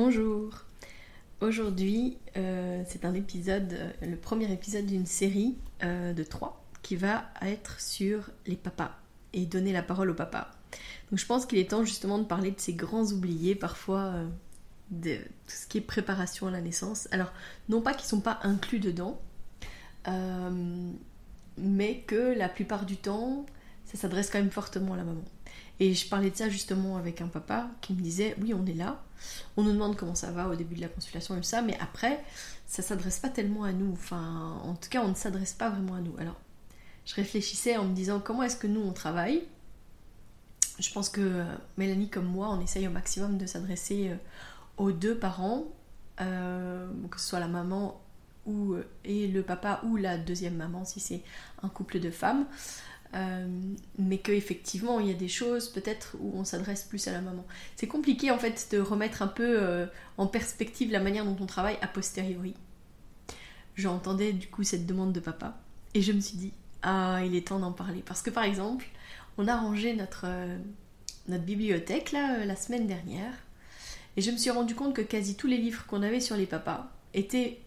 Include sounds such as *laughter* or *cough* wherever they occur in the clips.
Bonjour. Aujourd'hui, euh, c'est un épisode, euh, le premier épisode d'une série euh, de trois qui va être sur les papas et donner la parole aux papas. Donc je pense qu'il est temps justement de parler de ces grands oubliés parfois de tout ce qui est préparation à la naissance. Alors non pas qu'ils ne sont pas inclus dedans, mais que la plupart du temps, ça s'adresse quand même fortement à la maman. Et je parlais de ça justement avec un papa qui me disait oui on est là, on nous demande comment ça va au début de la consultation et tout ça, mais après ça s'adresse pas tellement à nous. Enfin en tout cas on ne s'adresse pas vraiment à nous. Alors je réfléchissais en me disant comment est-ce que nous on travaille? Je pense que euh, Mélanie comme moi on essaye au maximum de s'adresser euh, aux deux parents, euh, que ce soit la maman ou, et le papa ou la deuxième maman si c'est un couple de femmes. Euh, mais qu'effectivement il y a des choses peut-être où on s'adresse plus à la maman. C'est compliqué en fait de remettre un peu euh, en perspective la manière dont on travaille a posteriori. J'entendais du coup cette demande de papa et je me suis dit ah il est temps d'en parler parce que par exemple on a rangé notre, euh, notre bibliothèque là la semaine dernière et je me suis rendu compte que quasi tous les livres qu'on avait sur les papas étaient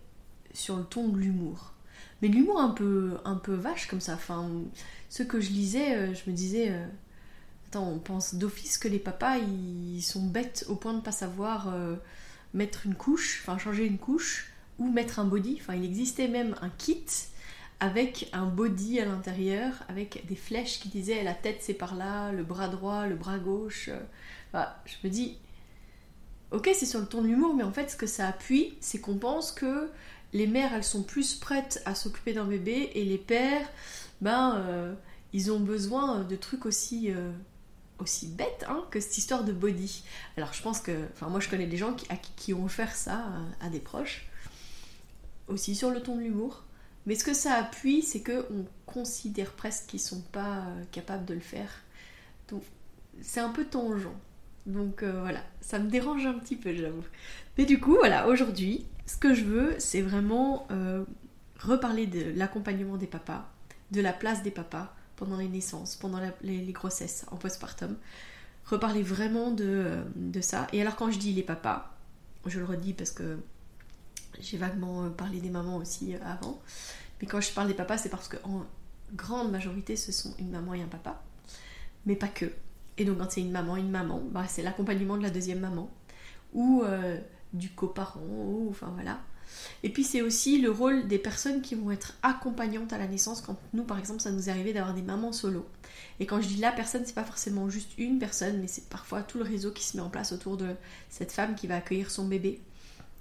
sur le ton de l'humour mais l'humour un peu, un peu vache comme ça. Enfin, ce que je lisais, euh, je me disais, euh, attends, on pense d'office que les papas, ils sont bêtes au point de ne pas savoir euh, mettre une couche, enfin changer une couche, ou mettre un body. Enfin, il existait même un kit avec un body à l'intérieur, avec des flèches qui disaient la tête c'est par là, le bras droit, le bras gauche. je me dis, ok, c'est sur le ton de l'humour, mais en fait, ce que ça appuie, c'est qu'on pense que les mères, elles sont plus prêtes à s'occuper d'un bébé et les pères, ben, euh, ils ont besoin de trucs aussi, euh, aussi bêtes hein, que cette histoire de body. Alors je pense que, enfin moi je connais des gens qui, ont offert ça à, des proches, aussi sur le ton de l'humour. Mais ce que ça appuie, c'est que on considère presque qu'ils sont pas euh, capables de le faire. Donc c'est un peu tangent. Donc voilà, ça me dérange un petit peu, j'avoue. Mais du coup, voilà, aujourd'hui, ce que je veux, c'est vraiment euh, reparler de l'accompagnement des papas, de la place des papas pendant les naissances, pendant les, grossesses, en postpartum. Reparler vraiment de, ça. Et alors quand je dis les papas, je le redis parce que j'ai vaguement euh, parlé des mamans aussi euh, avant, mais quand je parle des papas, c'est parce qu'en grande majorité, ce sont une maman et un papa, mais pas que. Et donc quand c'est une maman, une maman, bah, c'est l'accompagnement de la deuxième maman, ou du coparent, enfin voilà. Et puis c'est aussi le rôle des personnes qui vont être accompagnantes à la naissance. Quand nous, par exemple, ça nous est arrivé d'avoir des mamans solo. Et quand je dis la personne, c'est pas forcément juste une personne, mais c'est parfois tout le réseau qui se met en place autour de cette femme qui va accueillir son bébé.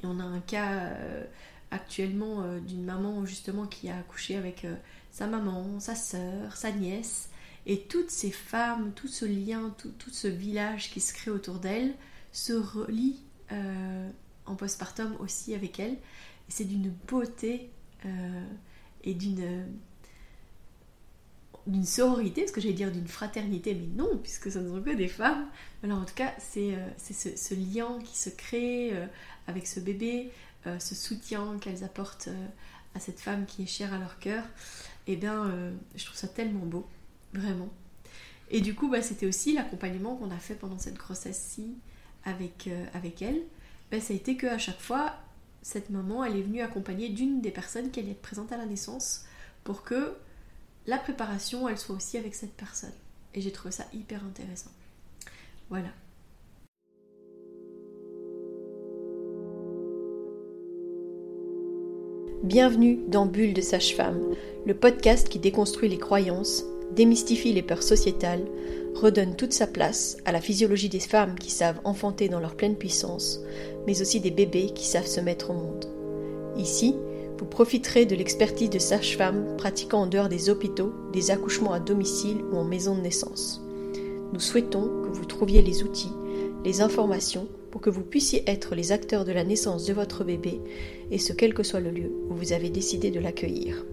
Et on a un cas euh, actuellement euh, d'une maman justement qui a accouché avec euh, sa maman, sa sœur, sa nièce. Et toutes ces femmes, tout ce lien, tout, tout ce village qui se crée autour d'elle se relie euh, en postpartum aussi avec elle. Et c'est d'une beauté euh, et d'une d'une sororité, ce que j'allais dire d'une fraternité, mais non, puisque ce ne sont que des femmes. Alors en tout cas, c'est euh, ce, lien qui se crée avec ce bébé, ce soutien qu'elles apportent à cette femme qui est chère à leur cœur. Et eh bien, je trouve ça tellement beau, vraiment. Et du coup, bah, c'était aussi l'accompagnement qu'on a fait pendant cette grossesse-ci avec, euh, avec elle, ben, ça a été qu'à chaque fois, cette maman, elle est venue accompagnée d'une des personnes allait être présente à la naissance pour que la préparation, elle soit aussi avec cette personne. Et j'ai trouvé ça hyper intéressant. Voilà. Bienvenue dans Bulle de Sage-Femme, le podcast qui déconstruit les croyances, démystifie les peurs sociétales, redonne toute sa place à la physiologie des femmes qui savent enfanter dans leur pleine puissance, mais aussi des bébés qui savent se mettre au monde. Ici, vous profiterez de l'expertise de sages-femmes pratiquant en dehors des hôpitaux, des accouchements à domicile ou en maison de naissance. Nous souhaitons que vous trouviez les outils, les informations pour que vous puissiez être les acteurs de la naissance de votre bébé, et ce quel que soit le lieu où vous avez décidé de l'accueillir.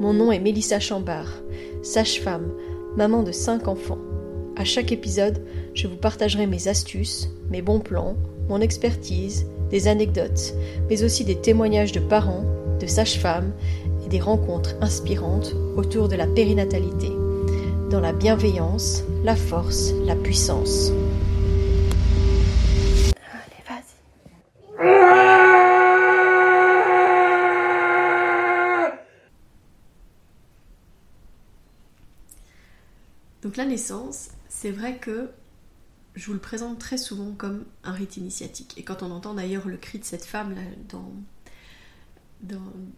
Mon nom est Mélissa Chambard, sage-femme, maman de cinq enfants. À chaque épisode, je vous partagerai mes astuces, mes bons plans, mon expertise, des anecdotes, mais aussi des témoignages de parents, de sages-femmes et des rencontres inspirantes autour de la périnatalité, dans la bienveillance, la force, la puissance. La naissance, c'est vrai que je vous le présente très souvent comme un rite initiatique. Et quand on entend d'ailleurs le cri de cette femme là, dans,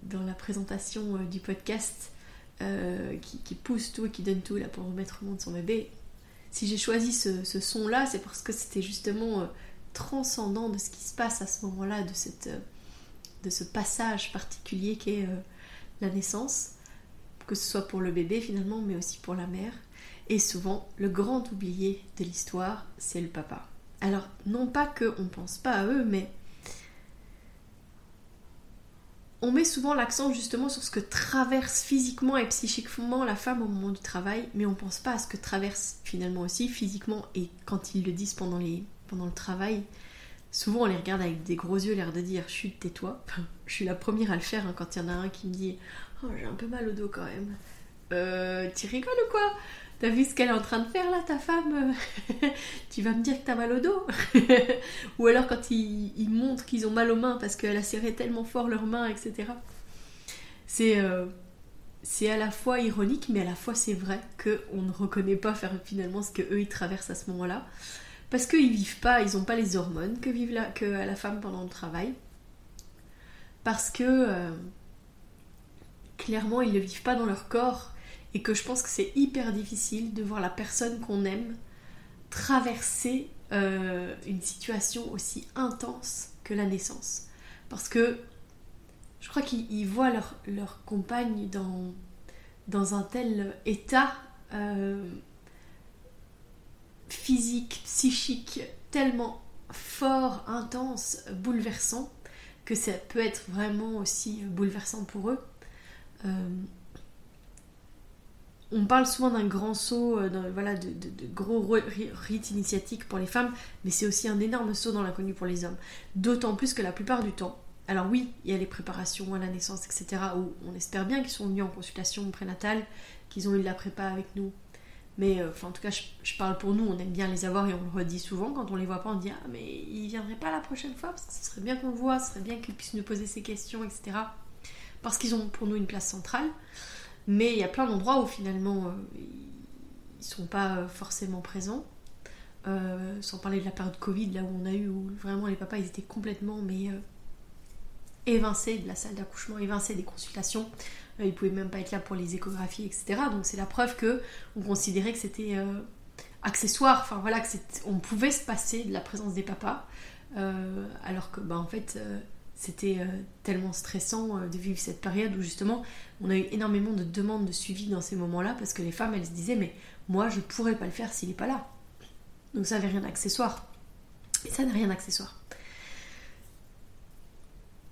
dans, la présentation euh, du podcast, euh, qui, pousse tout et qui donne tout là pour remettre au monde son bébé, si j'ai choisi ce, son-là, c'est parce que c'était justement euh, transcendant de ce qui se passe à ce moment-là, de, cette, de ce passage particulier qui est la naissance, que ce soit pour le bébé finalement, mais aussi pour la mère. Et souvent, le grand oublié de l'histoire, c'est le papa. Alors, non pas qu'on ne pense pas à eux, mais on met souvent l'accent justement sur ce que traverse physiquement et psychiquement la femme au moment du travail, mais on ne pense pas à ce que traverse finalement aussi physiquement et quand ils le disent pendant, les, pendant le travail. Souvent on les regarde avec des gros yeux, l'air de dire chut, tais-toi. *laughs* je suis la première à le faire hein, quand il y en a un qui me dit oh, j'ai un peu mal au dos quand même. Euh, tu rigoles ou quoi? T'as vu ce qu'elle est en train de faire là, ta femme? *laughs* Tu vas me dire que t'as mal au dos *laughs* Ou alors quand ils, montrent qu'ils ont mal aux mains parce qu'elle a serré tellement fort leurs mains, etc. C'est euh, c'est à la fois ironique, mais à la fois c'est vrai qu'on ne reconnaît pas faire finalement ce que eux ils traversent à ce moment-là. Parce qu'ils vivent pas, ils n'ont pas les hormones que vivent la, la femme pendant le travail. Parce que euh, clairement ils ne vivent pas dans leur corps et que je pense que c'est hyper difficile de voir la personne qu'on aime traverser euh, une situation aussi intense que la naissance. Parce que je crois qu'ils voient leur, leur, compagne dans, dans un tel état euh, physique, psychique, tellement fort, intense, bouleversant, que ça peut être vraiment aussi bouleversant pour eux. Euh, on parle souvent d'un grand saut, euh, voilà, de, gros rites initiatiques pour les femmes, mais c'est aussi un énorme saut dans l'inconnu pour les hommes. D'autant plus que la plupart du temps, alors oui, il y a les préparations à la naissance, etc., où on espère bien qu'ils sont venus en consultation prénatale, qu'ils ont eu de la prépa avec nous. Mais euh, en tout cas, je, parle pour nous, on aime bien les avoir et on le redit souvent. Quand on les voit pas, on dit Ah, mais ils viendraient pas la prochaine fois, parce que ce serait bien qu'on le voit, ce serait bien qu'ils puissent nous poser ces questions, etc. Parce qu'ils ont pour nous une place centrale. Mais il y a plein d'endroits où finalement euh, ils sont pas euh, forcément présents. Euh, sans parler de la période Covid, là où on a eu, où vraiment les papas étaient complètement mais évincés de la salle d'accouchement, évincés des consultations. ils pouvaient même pas être là pour les échographies, etc. Donc c'est la preuve que on considérait que c'était accessoire, enfin voilà, que on pouvait se passer de la présence des papas, alors que bah en fait c'était euh, tellement stressant euh, de vivre cette période où justement on a eu énormément de demandes de suivi dans ces moments-là parce que les femmes elles se disaient mais moi je pourrais pas le faire s'il n'est pas là. Donc ça n'avait rien d'accessoire. Et ça n'a rien d'accessoire.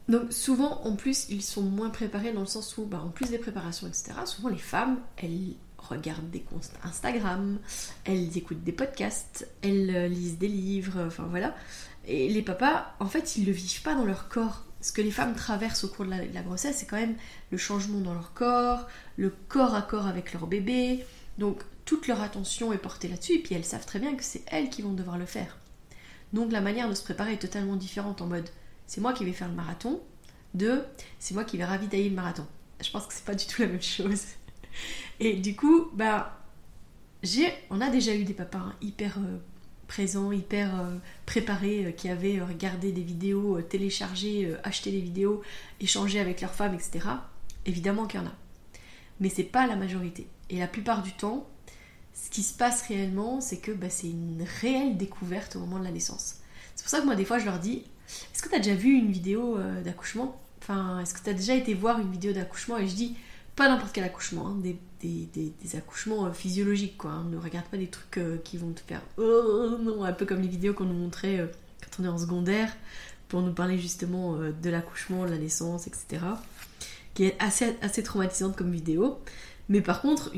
Donc souvent en plus ils sont moins préparés dans le sens où bah, en plus des préparations etc. Souvent les femmes elles regardent des comptes Instagram, elles écoutent des podcasts, elles euh, lisent des livres, enfin voilà. Et les papas, en fait, ils le vivent pas dans leur corps. Ce que les femmes traversent au cours de la, grossesse, c'est quand même le changement dans leur corps, le corps à corps avec leur bébé. Donc toute leur attention est portée là-dessus, et puis elles savent très bien que c'est elles qui vont devoir le faire. Donc la manière de se préparer est totalement différente en mode c'est moi qui vais faire le marathon, de c'est moi qui vais ravitailler le marathon. Je pense que c'est pas du tout la même chose. Et du coup, bah, j'ai, on a déjà eu des papas hein, hyper euh, présents, hyper euh, préparés, euh, qui avaient regardé des vidéos, téléchargé, acheté des vidéos, échangé avec leurs femmes, etc. Évidemment qu'il y en a. Mais c'est pas la majorité. Et la plupart du temps, ce qui se passe réellement, c'est que bah, c'est une réelle découverte au moment de la naissance. C'est pour ça que moi, des fois, je leur dis Est-ce que tu as déjà vu une vidéo d'accouchement? Enfin, est-ce que tu as déjà été voir une vidéo d'accouchement? Et je dis pas n'importe quel accouchement, hein, des, accouchements euh, physiologiques, quoi. Hein. Ne regarde pas des trucs euh, qui vont te faire oh non, un peu comme les vidéos qu'on nous montrait euh, quand on est en secondaire, pour nous parler justement de l'accouchement, de la naissance, etc. Qui est assez, traumatisante comme vidéo. Mais par contre,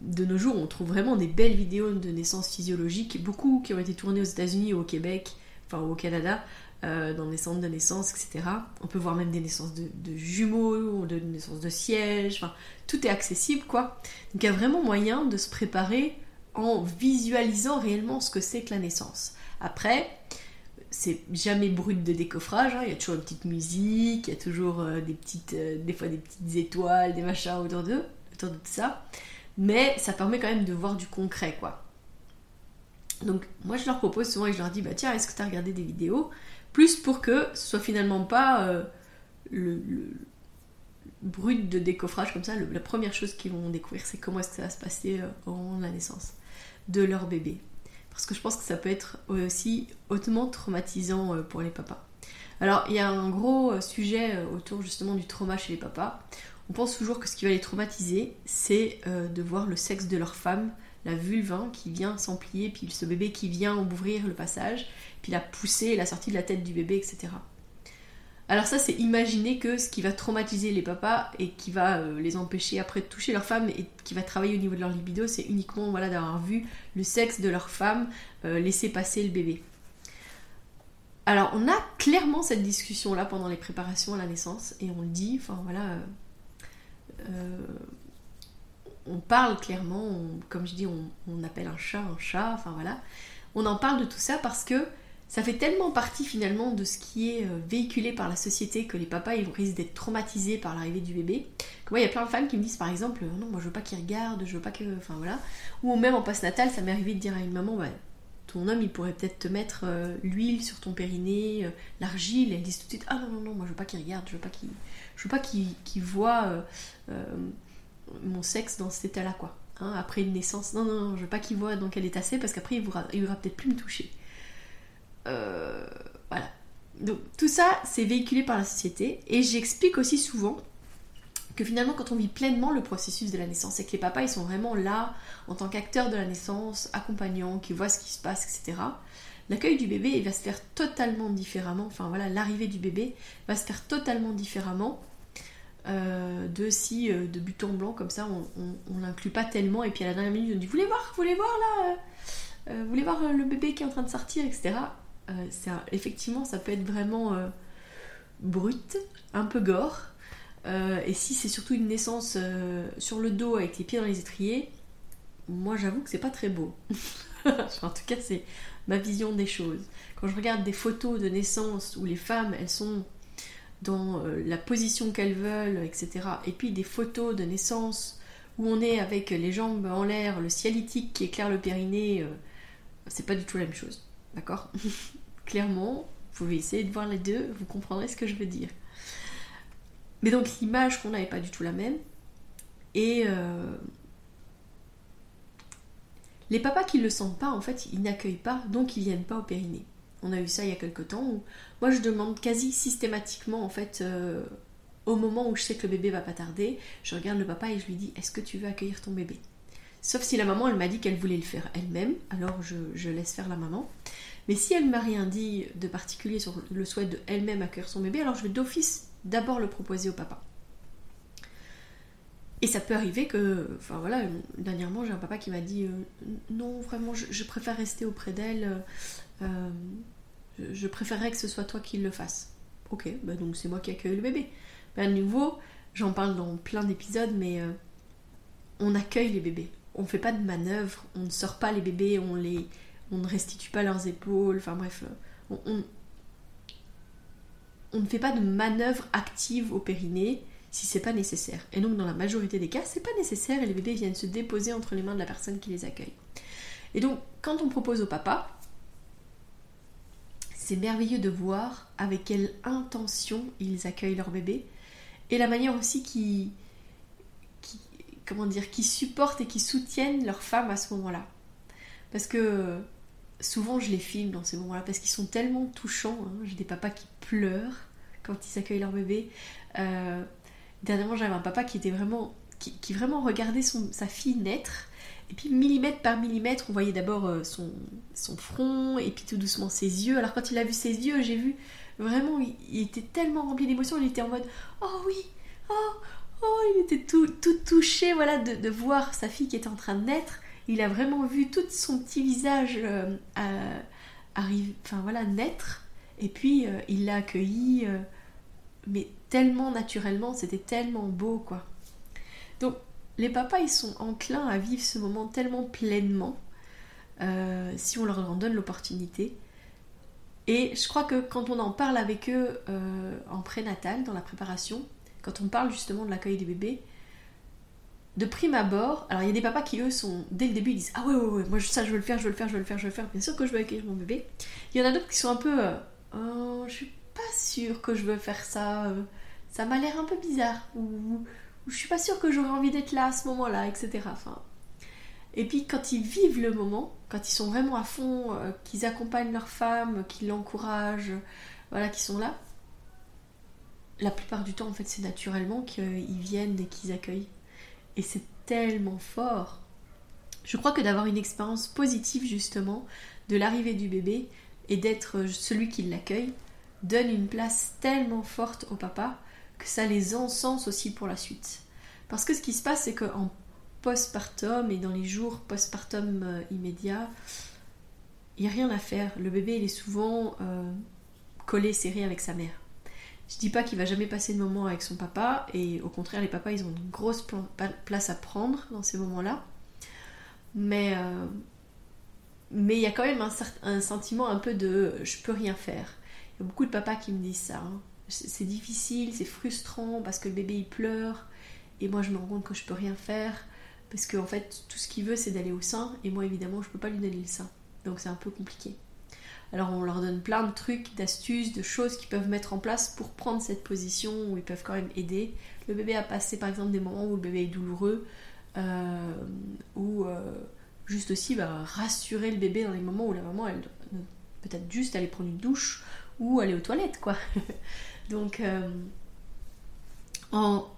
de nos jours, on trouve vraiment des belles vidéos de naissance physiologique, beaucoup qui ont été tournées aux États-Unis au Québec, enfin au Canada, euh, dans les centres de naissance, etc. On peut voir même des naissances de, jumeaux, de naissances de sièges, enfin, tout est accessible, quoi. Donc il y a vraiment moyen de se préparer en visualisant réellement ce que c'est que la naissance. Après, c'est jamais brut de décoffrage, hein. il y a toujours une petite musique, il y a toujours euh, des petites, euh, des fois des petites étoiles, des machins autour de, autour de ça. mais ça permet quand même de voir du concret, quoi. Donc moi je leur propose souvent et je leur dis bah tiens est-ce que tu as regardé des vidéos? Plus pour que ce soit finalement pas euh, le, brut de décoffrage comme ça la première chose qu'ils vont découvrir c'est comment est-ce que ça va se passer moment de la naissance de leur bébé parce que je pense que ça peut être aussi hautement traumatisant pour les papas. Alors, il y a un gros euh, sujet euh, autour justement du trauma chez les papas. On pense toujours que ce qui va les traumatiser, c'est euh, de voir le sexe de leur femme, la vulve hein, qui vient s'emplier, puis ce bébé qui vient ouvrir le passage, puis la poussée, la sortie de la tête du bébé, etc. Alors ça, c'est imaginer que ce qui va traumatiser les papas et qui va les empêcher après de toucher leur femme et qui va travailler au niveau de leur libido, c'est uniquement voilà, d'avoir vu le sexe de leur femme laisser passer le bébé. Alors, on a clairement cette discussion-là pendant les préparations à la naissance, et on le dit, enfin voilà, euh, euh, on parle clairement, comme je dis, on, appelle un chat un chat, enfin voilà. On en parle de tout ça parce que ça fait tellement partie finalement de ce qui est euh, véhiculé par la société que les papas ils risquent d'être traumatisés par l'arrivée du bébé. Moi il y a plein de femmes qui me disent par exemple non moi je veux pas qu'il regarde, je veux pas que enfin voilà. Ou même en passe natal ça m'est arrivé de dire à une maman bah, ton homme, il pourrait peut-être te mettre euh, l'huile sur ton périnée, euh, l'argile, et elle dit tout de suite Ah non, non, non, moi je veux pas qu'il regarde, je veux pas qu'il je veux pas qu'il voit mon sexe dans cet état-là, quoi. Hein, après une naissance, non, non, non, je veux pas qu'il voit dans quel état c'est, parce qu'après il voudra, il peut-être plus me toucher. voilà. Donc tout ça, c'est véhiculé par la société, et j'explique aussi souvent que finalement quand on vit pleinement le processus de la naissance et que les papas ils sont vraiment là en tant qu'acteurs de la naissance, accompagnants, qui voient ce qui se passe, etc. L'accueil du bébé va se faire totalement différemment, enfin voilà, l'arrivée du bébé va se faire totalement différemment euh, de si euh, de but en blanc comme ça on, l'inclut pas tellement et puis à la dernière minute on dit vous voulez voir, vous voulez voir là, euh, vous voulez voir le bébé qui est en train de sortir, etc. effectivement ça peut être vraiment brut, un peu gore, et si c'est surtout une naissance sur le dos avec les pieds dans les étriers, moi j'avoue que c'est pas très beau. *laughs* en tout cas, c'est ma vision des choses. Quand je regarde des photos de naissance où les femmes elles sont dans euh, la position qu'elles veulent, etc. Et puis des photos de naissance où on est avec les jambes en l'air, le cialytique qui éclaire le périnée, c'est pas du tout la même chose. D'accord? *laughs* Clairement, vous pouvez essayer de voir les deux, vous comprendrez ce que je veux dire. Mais donc l'image qu'on a n'est pas du tout la même. Et euh, les papas qui ne le sentent pas, en fait, ils n'accueillent pas, donc ils viennent pas au périnée. On a eu ça il y a quelques temps où moi je demande quasi systématiquement, en fait, euh, au moment où je sais que le bébé va pas tarder, je regarde le papa et je lui dis Est-ce que tu veux accueillir ton bébé? Sauf si la maman, elle m'a dit qu'elle voulait le faire elle-même, alors je, laisse faire la maman. Mais si elle m'a rien dit de particulier sur le souhait de elle-même accueillir son bébé, alors je vais d'office d'abord le proposer au papa. Et ça peut arriver que, enfin voilà, dernièrement j'ai un papa qui m'a dit euh, non, vraiment, je, préfère rester auprès d'elle, euh, je, préférerais que ce soit toi qui le fasse. Ok, bah donc c'est moi qui accueille le bébé. à nouveau, j'en parle dans plein d'épisodes, mais euh, on accueille les bébés. On ne fait pas de manœuvre, on ne sort pas les bébés, on ne restitue pas leurs épaules, enfin bref, on, on ne fait pas de manœuvre active au périnée si c'est pas nécessaire. Et donc dans la majorité des cas, c'est pas nécessaire et les bébés viennent se déposer entre les mains de la personne qui les accueille. Et donc quand on propose au papa, c'est merveilleux de voir avec quelle intention ils accueillent leur bébé et la manière aussi qui, comment dire, qui supportent et qui soutiennent leur femme à ce moment-là. Parce que souvent je les filme dans ces moments-là parce qu'ils sont tellement touchants. Hein. J'ai des papas qui pleurent quand ils accueillent leur bébé. Euh, dernièrement, j'avais un papa qui était vraiment, qui, vraiment regardait son, sa fille naître. Et puis millimètre par millimètre, on voyait d'abord euh, son, son, front et puis tout doucement ses yeux. Alors quand il a vu ses yeux, j'ai vu vraiment, il, était tellement rempli d'émotions. Il était en mode Oh oui, oh, oh, il était tout, tout touché voilà, de, de, voir sa fille qui était en train de naître il a vraiment vu tout son petit visage euh, enfin voilà, naître. Et puis euh, il l'a accueilli, euh, mais tellement naturellement, c'était tellement beau quoi. Donc les papas, ils sont enclins à vivre ce moment tellement pleinement, si on leur en donne l'opportunité. Et je crois que quand on en parle avec eux en prénatal, dans la préparation, quand on parle justement de l'accueil des bébés, de prime abord, alors il y a des papas qui eux sont dès le début ils disent ah ouais ouais moi ça je veux le faire je veux le faire je veux le faire faire bien sûr que je veux accueillir mon bébé. Il y en a d'autres qui sont un peu euh, oh, je suis sûre que je veux faire ça euh, ça m'a l'air un peu bizarre ou, je suis pas sûre que j'aurais envie d'être là à ce moment-là etc. Enfin et puis quand ils vivent le moment quand ils sont vraiment à fond euh, qu'ils accompagnent leur femme qu'ils l'encouragent voilà qu'ils sont là la plupart du temps en fait c'est naturellement qu'ils viennent et qu'ils accueillent et c'est tellement fort. Je crois que d'avoir une expérience positive justement de l'arrivée du bébé et d'être celui qui l'accueille donne une place tellement forte au papa que ça les encense aussi pour la suite. Parce que ce qui se passe, c'est qu'en postpartum et dans les jours postpartum euh, immédiats, il n'y a rien à faire. Le bébé, il est souvent euh, collé, serré avec sa mère. Je dis pas qu'il va jamais passer de moment avec son papa, et au contraire, les papas, ils ont une grosse place à prendre dans ces moments-là. Mais euh, il y a quand même un, sentiment un peu de je peux rien faire. Il y a beaucoup de papas qui me disent ça. Hein. C'est difficile, c'est frustrant parce que le bébé il pleure, et moi je me rends compte que je peux rien faire parce qu'en fait tout ce qu'il veut c'est d'aller au sein, et moi évidemment je peux pas lui donner le sein. Donc c'est un peu compliqué. Alors on leur donne plein de trucs, d'astuces, de choses qu'ils peuvent mettre en place pour prendre cette position où ils peuvent quand même aider. Le bébé a passé par exemple des moments où le bébé est douloureux, euh, ou euh, juste aussi bah, rassurer le bébé dans les moments où la maman elle peut-être juste aller prendre une douche ou aller aux toilettes quoi. *laughs* Donc euh, en,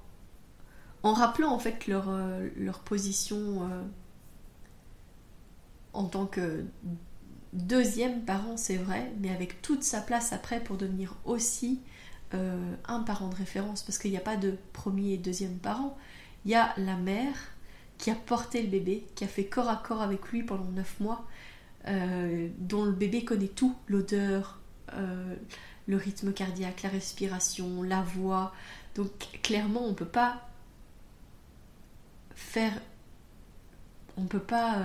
rappelant en fait leur, leur position en tant que deuxième parent, c'est vrai, mais avec toute sa place après pour devenir aussi euh, un parent de référence, parce qu'il n'y a pas de premier et deuxième parent. Il y a la mère qui a porté le bébé, qui a fait corps à corps avec lui pendant neuf mois, euh, dont le bébé connaît tout, l'odeur, euh, le rythme cardiaque, la respiration, la voix. Donc clairement, on ne peut pas faire... On peut pas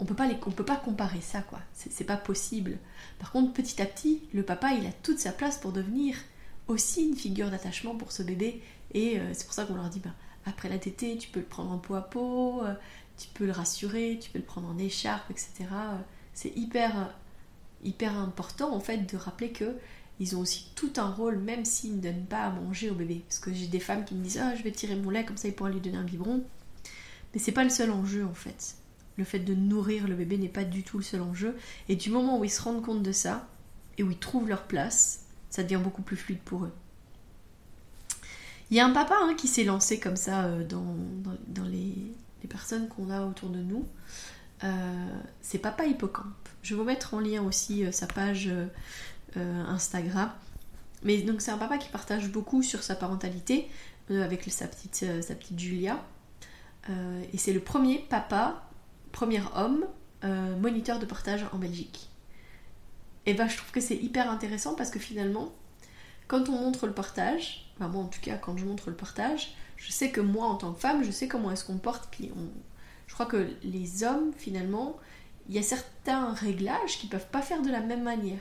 on peut pas les, on peut pas comparer ça quoi. C'est pas possible. Par contre, petit à petit, le papa il a toute sa place pour devenir aussi une figure d'attachement pour ce bébé. Et euh, c'est pour ça qu'on leur dit, bah, après la tétée, tu peux le prendre en peau à peau, euh, tu peux le rassurer, tu peux le prendre en écharpe, etc. C'est hyper, hyper important en fait de rappeler que ils ont aussi tout un rôle, même s'ils ne donnent pas à manger au bébé. Parce que j'ai des femmes qui me disent, ah, je vais tirer mon lait comme ça, il pourra lui donner un biberon. Mais c'est pas le seul enjeu en fait. Le fait de nourrir le bébé n'est pas du tout le seul enjeu. Et du moment où ils se rendent compte de ça, et où ils trouvent leur place, ça devient beaucoup plus fluide pour eux. Il y a un papa hein, qui s'est lancé comme ça euh, dans, les, personnes qu'on a autour de nous. Euh, c'est Papa Hippocampe. Je vais vous mettre en lien aussi euh, sa page Instagram. Mais donc c'est un papa qui partage beaucoup sur sa parentalité avec sa petite, Julia. et c'est le premier papa premier homme euh, moniteur de partage en Belgique. Et bah je trouve que c'est hyper intéressant parce que finalement, quand on montre le partage, enfin moi en tout cas quand je montre le partage, je sais que moi en tant que femme, je sais comment est-ce qu'on porte, puis je crois que les hommes finalement, il y a certains réglages qui peuvent pas faire de la même manière.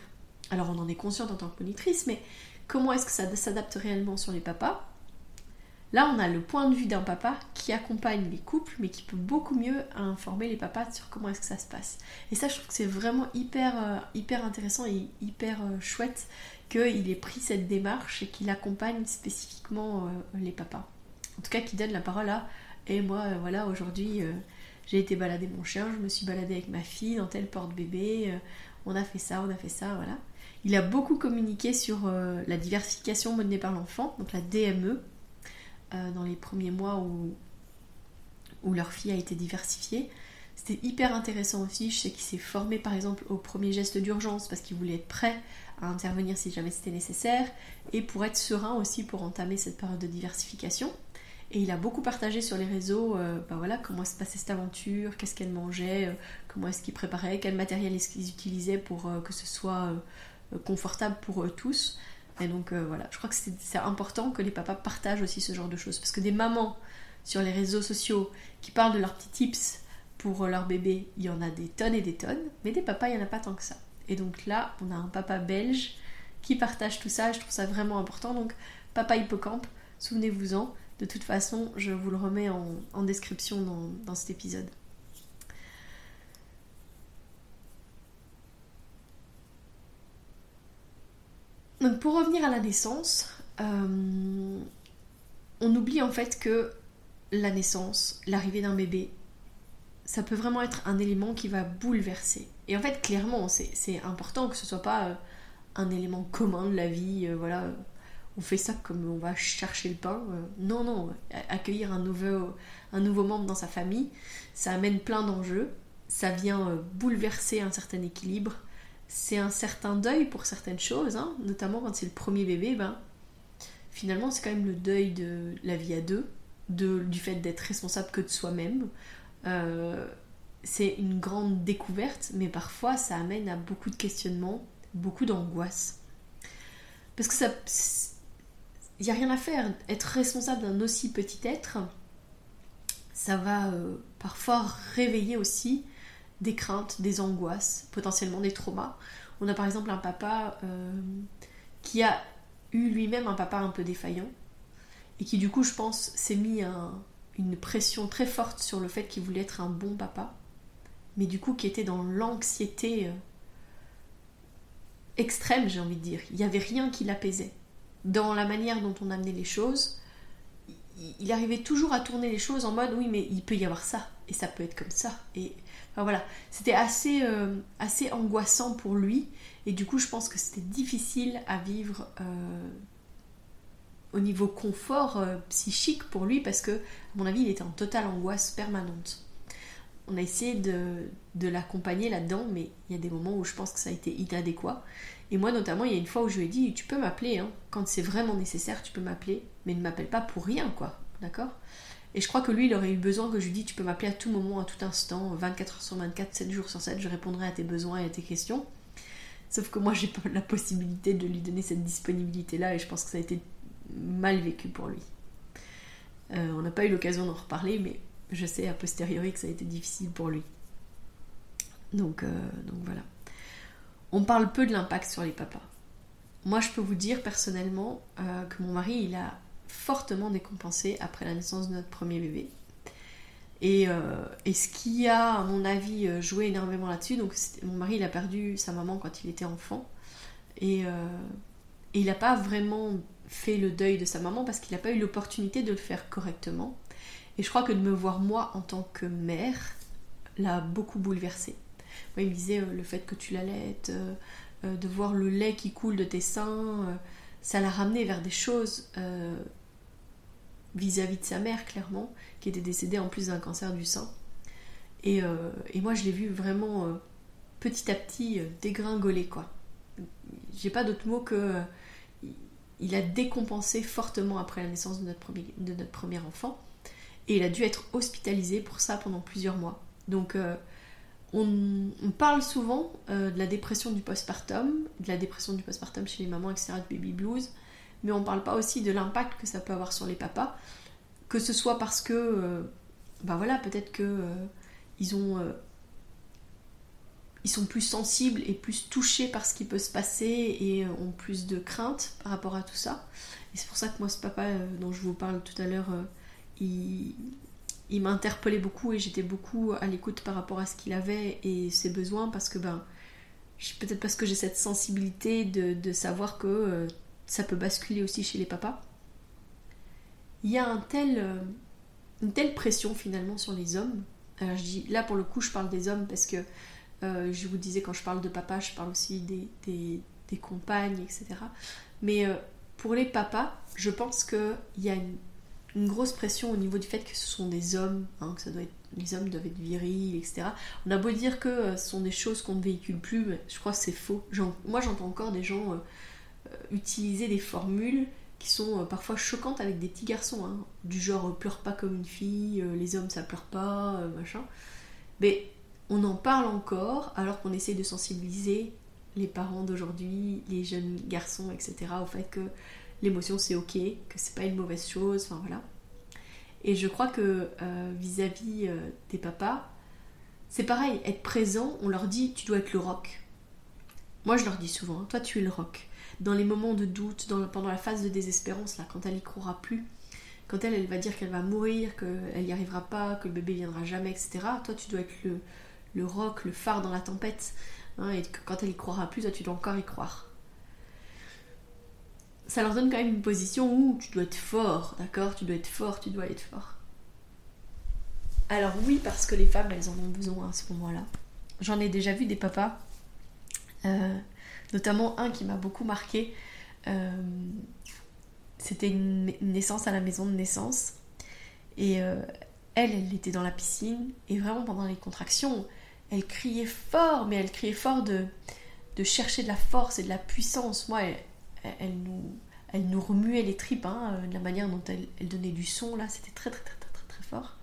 Alors on en est consciente en tant que monitrice, mais comment est-ce que ça s'adapte réellement sur les papas? Là, on a le point de vue d'un papa qui accompagne les couples, mais qui peut beaucoup mieux informer les papas sur comment est-ce que ça se passe. Et ça, je trouve que c'est vraiment hyper, euh, hyper intéressant et hyper euh, chouette qu'il ait pris cette démarche et qu'il accompagne spécifiquement euh, les papas. En tout cas, qu'il donne la parole à et moi, voilà, aujourd'hui, j'ai été balader mon chien, je me suis baladée avec ma fille dans tel porte-bébé, on a fait ça, on a fait ça, voilà. Il a beaucoup communiqué sur la diversification menée par l'enfant, donc la DME, euh, dans les premiers mois où, où leur fille a été diversifiée. C'était hyper intéressant aussi. Je sais qu'il s'est formé par exemple au premier geste d'urgence parce qu'il voulait être prêt à intervenir si jamais c'était nécessaire et pour être serein aussi pour entamer cette période de diversification. Et il a beaucoup partagé sur les réseaux euh, bah voilà, comment se passait cette aventure, qu'est-ce qu'elle mangeait, euh, comment est-ce qu'il préparait, quel matériel est-ce qu'ils utilisaient pour que ce soit confortable pour eux tous. Et donc euh, voilà, je crois que c'est important que les papas partagent aussi ce genre de choses. Parce que des mamans sur les réseaux sociaux qui parlent de leurs petits tips pour leur bébé, il y en a des tonnes et des tonnes. Mais des papas, il n'y en a pas tant que ça. Et donc là, on a un papa belge qui partage tout ça. je trouve ça vraiment important. Donc, papa hippocampe, souvenez-vous-en, De toute façon, je vous le remets en, description dans, cet épisode. Donc pour revenir à la naissance, euh, on oublie en fait que la naissance, l'arrivée d'un bébé, ça peut vraiment être un élément qui va bouleverser. Et en fait, clairement, c'est important que ce soit pas euh, un élément commun de la vie, euh, voilà, on fait ça comme on va chercher le pain. Euh, non, non, accueillir un nouveau, un nouveau membre dans sa famille, ça amène plein d'enjeux, ça vient euh, bouleverser un certain équilibre, c'est un certain deuil pour certaines choses, hein, notamment quand c'est le premier bébé, ben, finalement c'est quand même le deuil de la vie à deux, de, du fait d'être responsable que de soi-même. Euh, c'est une grande découverte, mais parfois ça amène à beaucoup de questionnements, beaucoup d'angoisse. Parce que ça, il n'y a rien à faire. Être responsable d'un aussi petit être, ça va euh, parfois réveiller aussi des craintes, des angoisses, potentiellement des traumas. On a par exemple un papa euh, qui a eu lui-même un papa un peu défaillant et qui du coup je pense s'est mis une pression très forte sur le fait qu'il voulait être un bon papa, mais du coup qui était dans l'anxiété euh, extrême j'ai envie de dire. Il n'y avait rien qui l'apaisait dans la manière dont on amenait les choses, il arrivait toujours à tourner les choses en mode oui mais il peut y avoir ça et ça peut être comme ça. Et voilà. C'était assez euh, assez angoissant pour lui et du coup je pense que c'était difficile à vivre euh, au niveau confort euh, psychique pour lui parce que à mon avis il était en totale angoisse permanente. On a essayé de, de l'accompagner là-dedans mais il y a des moments où je pense que ça a été inadéquat et moi, notamment, il y a une fois où je lui ai dit Tu peux m'appeler, hein. quand c'est vraiment nécessaire, tu peux m'appeler, mais ne m'appelle pas pour rien, quoi. D'accord? Et je crois que lui, il aurait eu besoin que je lui dise Tu peux m'appeler à tout moment, à tout instant, 24 heures sur 24, 7 jours sur 7, je répondrai à tes besoins et à tes questions. Sauf que moi, *laughs* j'ai pas la possibilité de lui donner cette disponibilité-là, et je pense que ça a été mal vécu pour lui. Euh, on n'a pas eu l'occasion d'en reparler, mais je sais a posteriori que ça a été difficile pour lui. Donc, euh, donc voilà on parle peu de l'impact sur les papas. Moi, je peux vous dire personnellement euh, que mon mari, il a fortement décompensé après la naissance de notre premier bébé. Et, euh, ce qui a, à mon avis, euh, joué énormément là-dessus, donc mon mari, il a perdu sa maman quand il était enfant. Et, il n'a pas vraiment fait le deuil de sa maman parce qu'il n'a pas eu l'opportunité de le faire correctement. Et je crois que de me voir moi en tant que mère l'a beaucoup bouleversé il me disait euh, le fait que tu l'allaites, euh, euh, de voir le lait qui coule de tes seins, ça l'a ramené vers des choses vis-à-vis de sa mère, clairement, qui était décédée en plus d'un cancer du sein. Et, moi, je l'ai vu vraiment petit à petit dégringoler, quoi. J'ai pas d'autre mot que. il a décompensé fortement après la naissance de notre, premier, de notre premier enfant. Et il a dû être hospitalisé pour ça pendant plusieurs mois. Donc, on, parle souvent euh, de la dépression du postpartum, de la dépression du postpartum chez les mamans, etc., de baby blues, mais on parle pas aussi de l'impact que ça peut avoir sur les papas, que ce soit parce que, euh, bah voilà, peut-être que euh, ils ont, ils sont plus sensibles et plus touchés par ce qui peut se passer et ont plus de crainte par rapport à tout ça. Et c'est pour ça que moi, ce papa dont je vous parle tout à l'heure, il, il m'a interpellé beaucoup et j'étais beaucoup à l'écoute par rapport à ce qu'il avait et ses besoins parce que ben peut-être parce que j'ai cette sensibilité de, savoir que euh, ça peut basculer aussi chez les papas. Il y a euh, une telle pression finalement sur les hommes. Alors je dis là pour le coup je parle des hommes parce que euh, je vous disais quand je parle de papa je parle aussi des compagnes etc. Mais pour les papas je pense qu'il y a une une grosse pression au niveau du fait que ce sont des hommes, hein, que ça doit être, les hommes doivent être virils, etc. On a beau dire que euh, ce sont des choses qu'on ne véhicule plus, mais je crois que c'est faux. moi j'entends encore des gens euh, euh, utiliser des formules qui sont parfois choquantes avec des petits garçons, hein, du genre pleure pas comme une fille, les hommes ça pleure pas, machin. Mais on en parle encore alors qu'on essaie de sensibiliser les parents d'aujourd'hui, les jeunes garçons, etc. au fait que l'émotion c'est ok, que c'est pas une mauvaise chose, enfin voilà. Et je crois que euh, vis-à-vis euh, des papas, c'est pareil, être présent, on leur dit tu dois être le rock. Moi je leur dis souvent, toi tu es le rock. Dans les moments de doute, pendant la phase de désespérance, là, quand elle y croira plus, quand elle, elle va dire qu'elle va mourir, qu'elle n'y arrivera pas, que le bébé viendra jamais, etc., toi, tu dois être le, le roc, le phare dans la tempête. Hein, et que quand elle y croira plus, toi, tu dois encore y croire. Ça leur donne quand même une position où tu dois être fort, d'accord? Tu dois être fort, tu dois être fort. Alors oui, parce que les femmes, elles en ont besoin à ce moment-là. J'en ai déjà vu des papas, euh, notamment un qui m'a beaucoup marqué. Euh, c'était une naissance à la maison de naissance. Et euh, elle, elle était dans la piscine. Et vraiment, pendant les contractions, elle criait fort, mais elle criait fort de, de chercher de la force et de la puissance. Moi, nous, elle nous remuait les tripes, hein, de la manière dont elle, elle donnait du son, là, c'était très, très, très, très, très, très fort.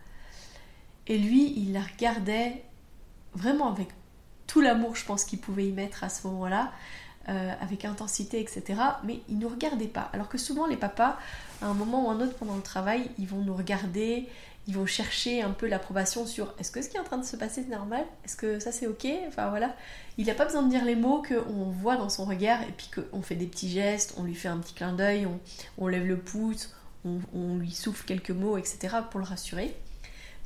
Et lui, il la regardait vraiment avec tout l'amour, je pense, qu'il pouvait y mettre à ce moment-là. Euh, avec intensité, etc. Mais ils ne nous regardaient pas. Alors que souvent les papas, à un moment ou un autre pendant le travail, ils vont nous regarder, ils vont chercher un peu l'approbation sur est-ce que ce qui est en train de se passer c'est normal? Est-ce que ça c'est ok? Enfin voilà. Il n'a pas besoin de dire les mots qu'on voit dans son regard et puis qu'on fait des petits gestes, on lui fait un petit clin d'œil, on, lève le pouce, on, lui souffle quelques mots, etc. pour le rassurer.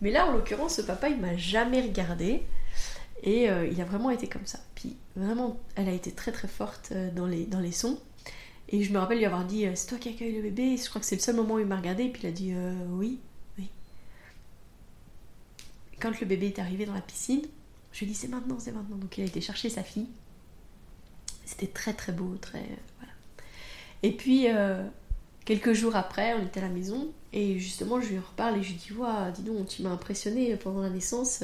Mais là en l'occurrence, ce papa il m'a jamais regardé. Et euh, il a vraiment été comme ça. Puis vraiment, elle a été très très forte euh, dans, les, dans les sons. Et je me rappelle lui avoir dit euh, C'est toi qui accueilles le bébé? Je crois que c'est le seul moment où il m'a regardé. Et puis il a dit oui. Quand le bébé est arrivé dans la piscine, je lui ai dit C'est maintenant, c'est maintenant. Donc il a été chercher sa fille. C'était très très beau, très. Voilà. Et puis. Quelques jours après, on était à la maison et justement, je lui reparle et je lui dis Waouh, dis donc, tu m'as impressionné pendant la naissance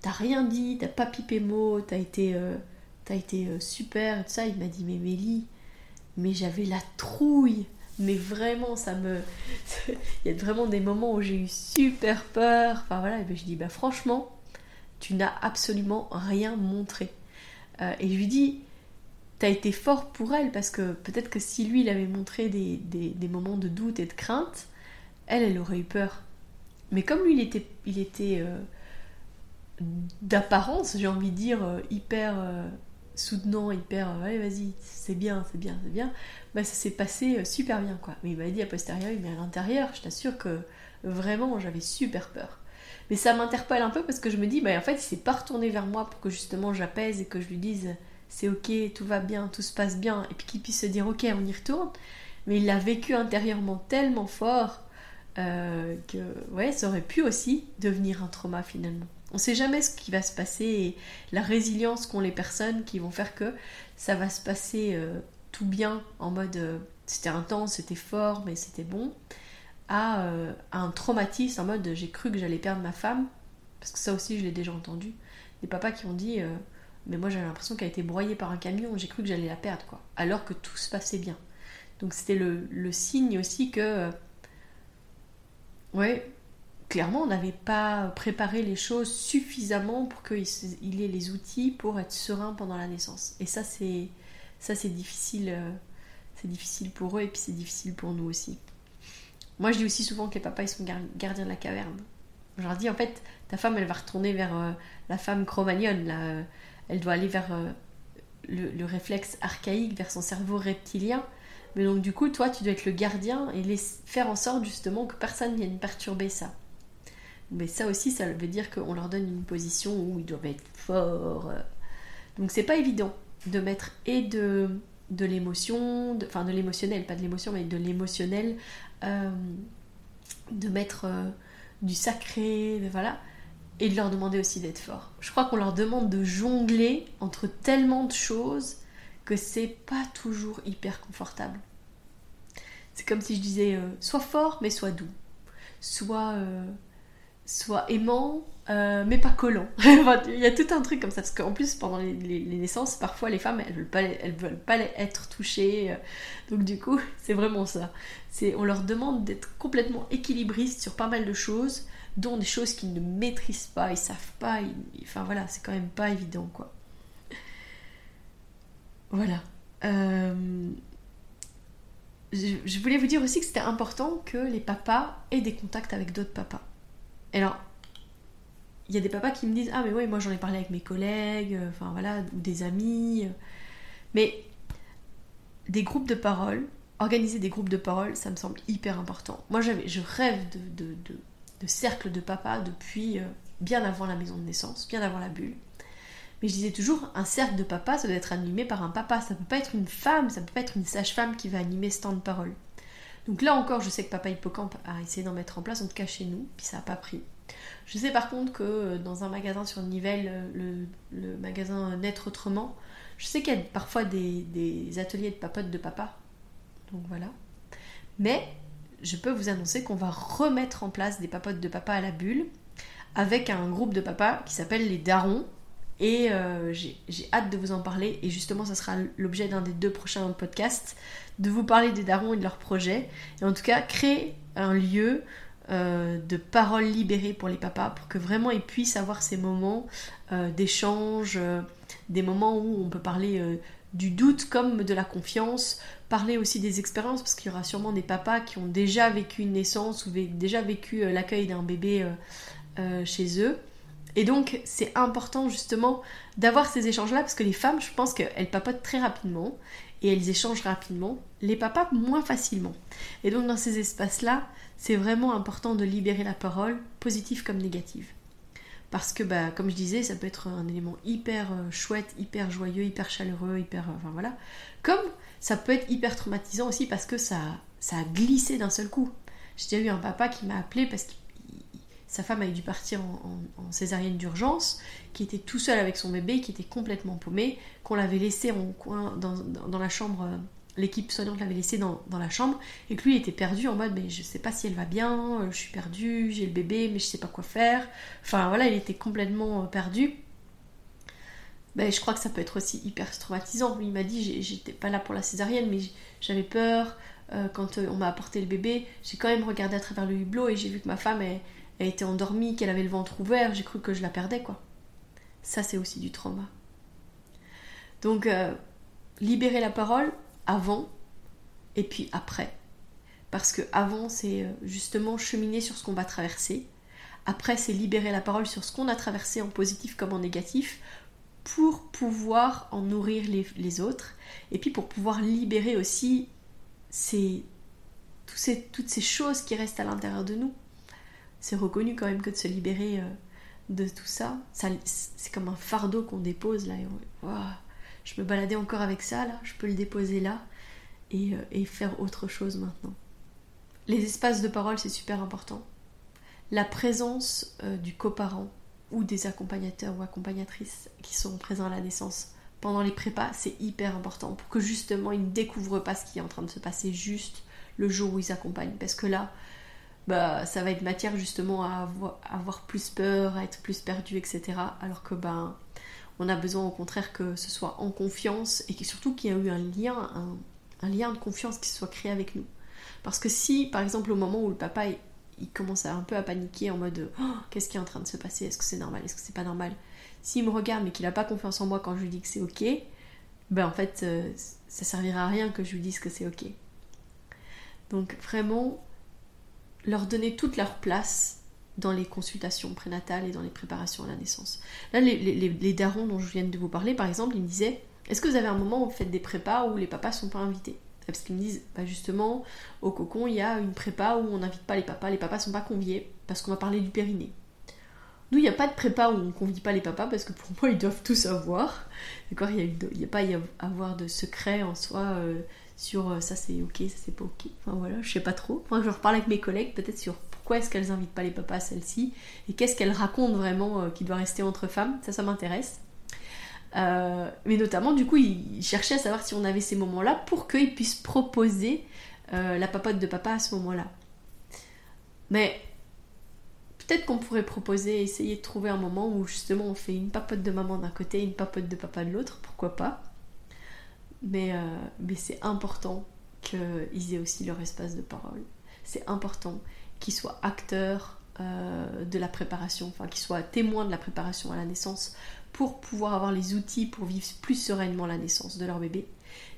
t'as rien dit, t'as pas pipé mot, t'as été, euh, été euh, super, et tout ça. Il m'a dit, mais Mélie, mais j'avais la trouille. Mais vraiment, ça me. *laughs* Il y a vraiment des moments où j'ai eu super peur. Enfin voilà, et ben, je dis, bah franchement, tu n'as absolument rien montré. Euh, et je lui dis, t'as été fort pour elle parce que peut-être que si lui, il avait montré des, moments de doute et de crainte, elle, elle aurait eu peur. Mais comme lui, il était, il était d'apparence, j'ai envie de dire, euh, hyper euh, soutenant, hyper euh, allez vas-y, c'est bien, c'est bien, c'est bien, bah ça s'est passé super bien quoi. Mais il m'a dit à posteriori, mais à l'intérieur, je t'assure que vraiment j'avais super peur. Mais ça m'interpelle un peu parce que je me dis, bah en fait il s'est pas retourné vers moi pour que justement j'apaise et que je lui dise c'est ok, tout va bien, tout se passe bien, et puis qu'il puisse se dire ok, on y retourne. Mais il l'a vécu intérieurement tellement fort que ouais, ça aurait pu aussi devenir un trauma finalement. On ne sait jamais ce qui va se passer et la résilience qu'ont les personnes qui vont faire que ça va se passer euh, tout bien en mode euh, c'était intense, c'était fort, mais c'était bon, euh, à, un traumatisme en mode j'ai cru que j'allais perdre ma femme, parce que ça aussi je l'ai déjà entendu. Des papas qui ont dit mais moi j'avais l'impression qu'elle a été broyée par un camion, j'ai cru que j'allais la perdre quoi, alors que tout se passait bien. Donc c'était le signe aussi que ouais, clairement, on n'avait pas préparé les choses suffisamment pour qu'il ait les outils pour être serein pendant la naissance. Et ça, c'est difficile. Euh, c'est difficile pour eux et puis c'est difficile pour nous aussi. Moi, je dis aussi souvent que les papas, ils sont gardiens de la caverne. Je leur dis, en fait, ta femme, elle va retourner vers euh, la femme chromagnonne. Là. Euh, elle doit aller vers le, réflexe archaïque, vers son cerveau reptilien. Mais donc, du coup, toi, tu dois être le gardien et faire en sorte justement que personne ne vienne perturber ça. Mais ça aussi, ça veut dire qu'on leur donne une position où ils doivent être forts. Donc c'est pas évident de mettre et de, de l'émotion, enfin de, l'émotionnel, pas de l'émotion, mais de l'émotionnel, euh, de mettre euh, du sacré, voilà, et de leur demander aussi d'être forts. Je crois qu'on leur demande de jongler entre tellement de choses que c'est pas toujours hyper confortable. C'est comme si je disais euh, sois fort mais sois doux, sois soit aimant, euh, mais pas collant. *laughs* Il y a tout un truc comme ça, parce qu'en plus, pendant les, naissances, parfois les femmes, elles veulent pas, elles veulent pas être touchées. Euh. donc du coup, *laughs* c'est vraiment ça. On leur demande d'être complètement équilibristes sur pas mal de choses, dont des choses qu'ils ne maîtrisent pas, ils savent pas. enfin voilà, c'est quand même pas évident, quoi. Voilà. Euh, je voulais vous dire aussi que c'était important que les papas aient des contacts avec d'autres papas alors, il y a des papas qui me disent Ah, mais oui, moi j'en ai parlé avec mes collègues, euh, enfin voilà, ou des amis. Mais des groupes de parole, organiser des groupes de parole, ça me semble hyper important. Moi, je rêve de, cercle de papa depuis euh, bien avant la maison de naissance, bien avant la bulle. Mais je disais toujours, un cercle de papa, ça doit être animé par un papa. Ça peut pas être une femme, ça peut pas être une sage-femme qui va animer ce temps de parole. Donc là encore, je sais que papa hippocampe a essayé d'en mettre en place, en tout cas chez nous, puis ça n'a pas pris. Je sais par contre que euh, dans un magasin sur Nivelles, euh, le, magasin Naître Autrement, je sais qu'il y a parfois des, ateliers de papote de papa. Donc voilà. Mais je peux vous annoncer qu'on va remettre en place des papotes de papa à la bulle avec un groupe de papas qui s'appelle les Darons. Et euh, j'ai hâte de vous en parler. Et justement, ça sera l'objet d'un des deux prochains podcasts, de vous parler des darons et de leurs projets. Et en tout cas, créer un lieu euh, de parole libérée pour les papas, pour que vraiment ils puissent avoir ces moments euh, d'échange, des moments où on peut parler du doute comme de la confiance, parler aussi des expériences, parce qu'il y aura sûrement des papas qui ont déjà vécu une naissance ou déjà vécu l'accueil d'un bébé chez eux. Et donc, c'est important justement d'avoir ces échanges-là parce que les femmes, je pense qu'elles papotent très rapidement et elles échangent rapidement, les papas moins facilement. Et donc, dans ces espaces-là, c'est vraiment important de libérer la parole, positive comme négative. Parce que, bah, comme je disais, ça peut être un élément hyper euh, chouette, hyper joyeux, hyper chaleureux, hyper. Euh, enfin voilà. Comme ça peut être hyper traumatisant aussi parce que ça, ça a glissé d'un seul coup. J'ai déjà eu un papa qui m'a appelé parce qu'il sa femme avait dû partir en, césarienne d'urgence, qui était tout seul avec son bébé, qui était complètement paumé, qu'on l'avait laissé en coin dans, la chambre, euh, l'équipe soignante l'avait laissé dans, la chambre, et que lui était perdu en mode mais je sais pas si elle va bien, euh, je suis perdu, j'ai le bébé, mais je sais pas quoi faire. Enfin voilà, il était complètement euh, perdu. Ben, je crois que ça peut être aussi hyper traumatisant. il m'a dit j'étais pas là pour la césarienne, mais j'avais peur. quand on m'a apporté le bébé, j'ai quand même regardé à travers le hublot et j'ai vu que ma femme est elle était endormie, qu'elle avait le ventre ouvert, j'ai cru que je la perdais, quoi. Ça, c'est aussi du trauma. Donc, euh, libérer la parole avant et puis après. Parce que avant, c'est euh, justement cheminer sur ce qu'on va traverser. Après, c'est libérer la parole sur ce qu'on a traversé en positif comme en négatif pour pouvoir en nourrir les, autres. Et puis pour pouvoir libérer aussi toutes ces choses qui restent à l'intérieur de nous c'est reconnu quand même que de se libérer euh, de tout ça, c'est comme un fardeau qu'on dépose là. je me baladais encore avec ça là, je peux le déposer là et, euh, faire autre chose maintenant. Les espaces de parole, c'est super important. La présence euh, du coparent ou des accompagnateurs ou accompagnatrices qui sont présents à la naissance pendant les prépas, c'est hyper important pour que justement ils ne découvrent pas ce qui est en train de se passer juste le jour où ils accompagnent. Parce que là, bah, ça va être matière justement à avoir, plus peur, à être plus perdu, etc. Alors que ben, on a besoin au contraire que ce soit en confiance et surtout qu'il y ait eu un lien, un, lien de confiance qui soit créé avec nous. Parce que si, par exemple, au moment où le papa il, commence un peu à paniquer en mode oh, qu'est-ce qui est en train de se passer? Est-ce que c'est normal? Est-ce que c'est pas normal? S'il me regarde mais qu'il n'a pas confiance en moi quand je lui dis que c'est ok, ben en fait euh, ça servira à rien que je lui dise que c'est ok. Donc vraiment leur donner toute leur place dans les consultations prénatales et dans les préparations à la naissance. Là, les, darons dont je viens de vous parler, par exemple, ils me disaient Est-ce que vous avez un moment où vous faites des prépas où les papas sont pas invités? Parce qu'ils me disent bah Justement, au cocon, il y a une prépa où on n'invite pas les papas, les papas sont pas conviés parce qu'on va parler du périnée. Nous, il n'y a pas de prépa où on ne convie pas les papas parce que pour moi, ils doivent tous savoir. D'accord Il n'y a, a, pas à avoir de secret en soi. Euh, sur euh, ça c'est ok, ça c'est pas ok. Enfin voilà, je sais pas trop. Enfin, je reparle avec mes collègues peut-être sur pourquoi est-ce qu'elles invitent pas les papas à celle-ci et qu'est-ce qu'elles racontent vraiment euh, qui doit rester entre femmes. Ça, ça m'intéresse. Euh, mais notamment, du coup, ils cherchaient à savoir si on avait ces moments-là pour qu'ils puissent proposer la papote de papa à ce moment-là. Mais peut-être qu'on pourrait proposer, essayer de trouver un moment où justement on fait une papote de maman d'un côté et une papote de papa de l'autre, pourquoi pas. Mais, euh, mais c'est important qu'ils aient aussi leur espace de parole. C'est important qu'ils soient acteurs euh, de la préparation, enfin qu'ils soient témoins de la préparation à la naissance pour pouvoir avoir les outils pour vivre plus sereinement la naissance de leur bébé.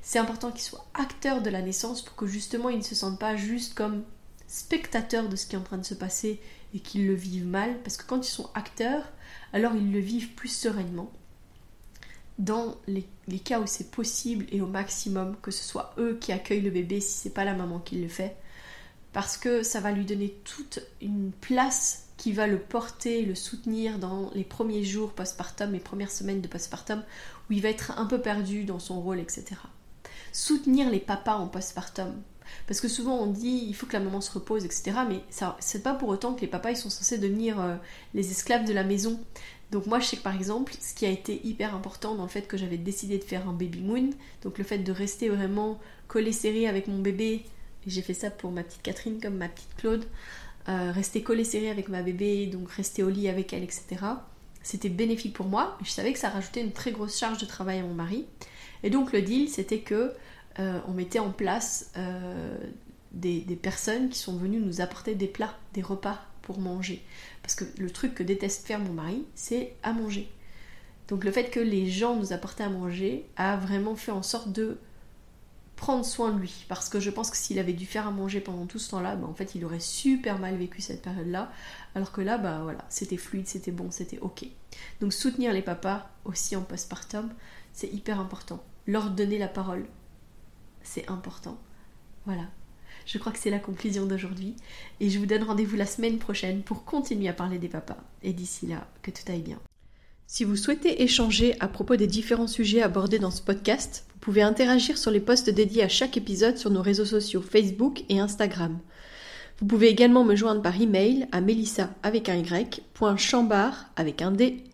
C'est important qu'ils soient acteurs de la naissance pour que justement ils ne se sentent pas juste comme spectateurs de ce qui est en train de se passer et qu'ils le vivent mal, parce que quand ils sont acteurs, alors ils le vivent plus sereinement dans les, cas où c'est possible et au maximum que ce soit eux qui accueillent le bébé si c'est pas la maman qui le fait parce que ça va lui donner toute une place qui va le porter, le soutenir dans les premiers jours postpartum, les premières semaines de postpartum, où il va être un peu perdu dans son rôle, etc. Soutenir les papas en postpartum. Parce que souvent on dit il faut que la maman se repose, etc. Mais ça, c'est pas pour autant que les papas ils sont censés devenir euh, les esclaves de la maison. Donc moi je sais que par exemple, ce qui a été hyper important dans le fait que j'avais décidé de faire un baby moon, donc le fait de rester vraiment collé serré avec mon bébé j'ai fait ça pour ma petite Catherine comme ma petite Claude. Euh, rester collée serrée avec ma bébé, donc rester au lit avec elle, etc. C'était bénéfique pour moi. Je savais que ça rajoutait une très grosse charge de travail à mon mari. Et donc le deal, c'était que euh, on mettait en place euh, des, personnes qui sont venues nous apporter des plats, des repas manger. Parce que le truc que déteste faire mon mari, c'est à manger. Donc le fait que les gens nous apportaient à manger a vraiment fait en sorte de prendre soin de lui. Parce que je pense que s'il avait dû faire à manger pendant tout ce temps-là, bah, en fait, il aurait super mal vécu cette période-là. Alors que là, bah voilà, c'était fluide, c'était bon, c'était ok. Donc soutenir les papas aussi en postpartum, c'est hyper important. Leur donner la parole, c'est important. Voilà. Je crois que c'est la conclusion d'aujourd'hui. Et je vous donne rendez-vous la semaine prochaine pour continuer à parler des papas. Et d'ici là, que tout aille bien. Si vous souhaitez échanger à propos des différents sujets abordés dans ce podcast, vous pouvez interagir sur les posts dédiés à chaque épisode sur nos réseaux sociaux Facebook et Instagram. Vous pouvez également me joindre par email à melissa avec un y, avec un d.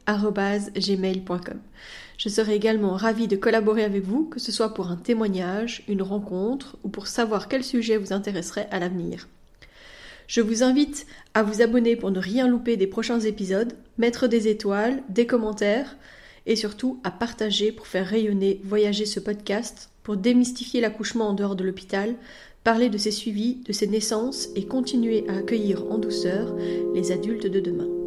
Je serai également ravie de collaborer avec vous, que ce soit pour un témoignage, une rencontre ou pour savoir quel sujet vous intéresserait à l'avenir. Je vous invite à vous abonner pour ne rien louper des prochains épisodes, mettre des étoiles, des commentaires et surtout à partager pour faire rayonner, voyager ce podcast, pour démystifier l'accouchement en dehors de l'hôpital, parler de ses suivis, de ses naissances et continuer à accueillir en douceur les adultes de demain.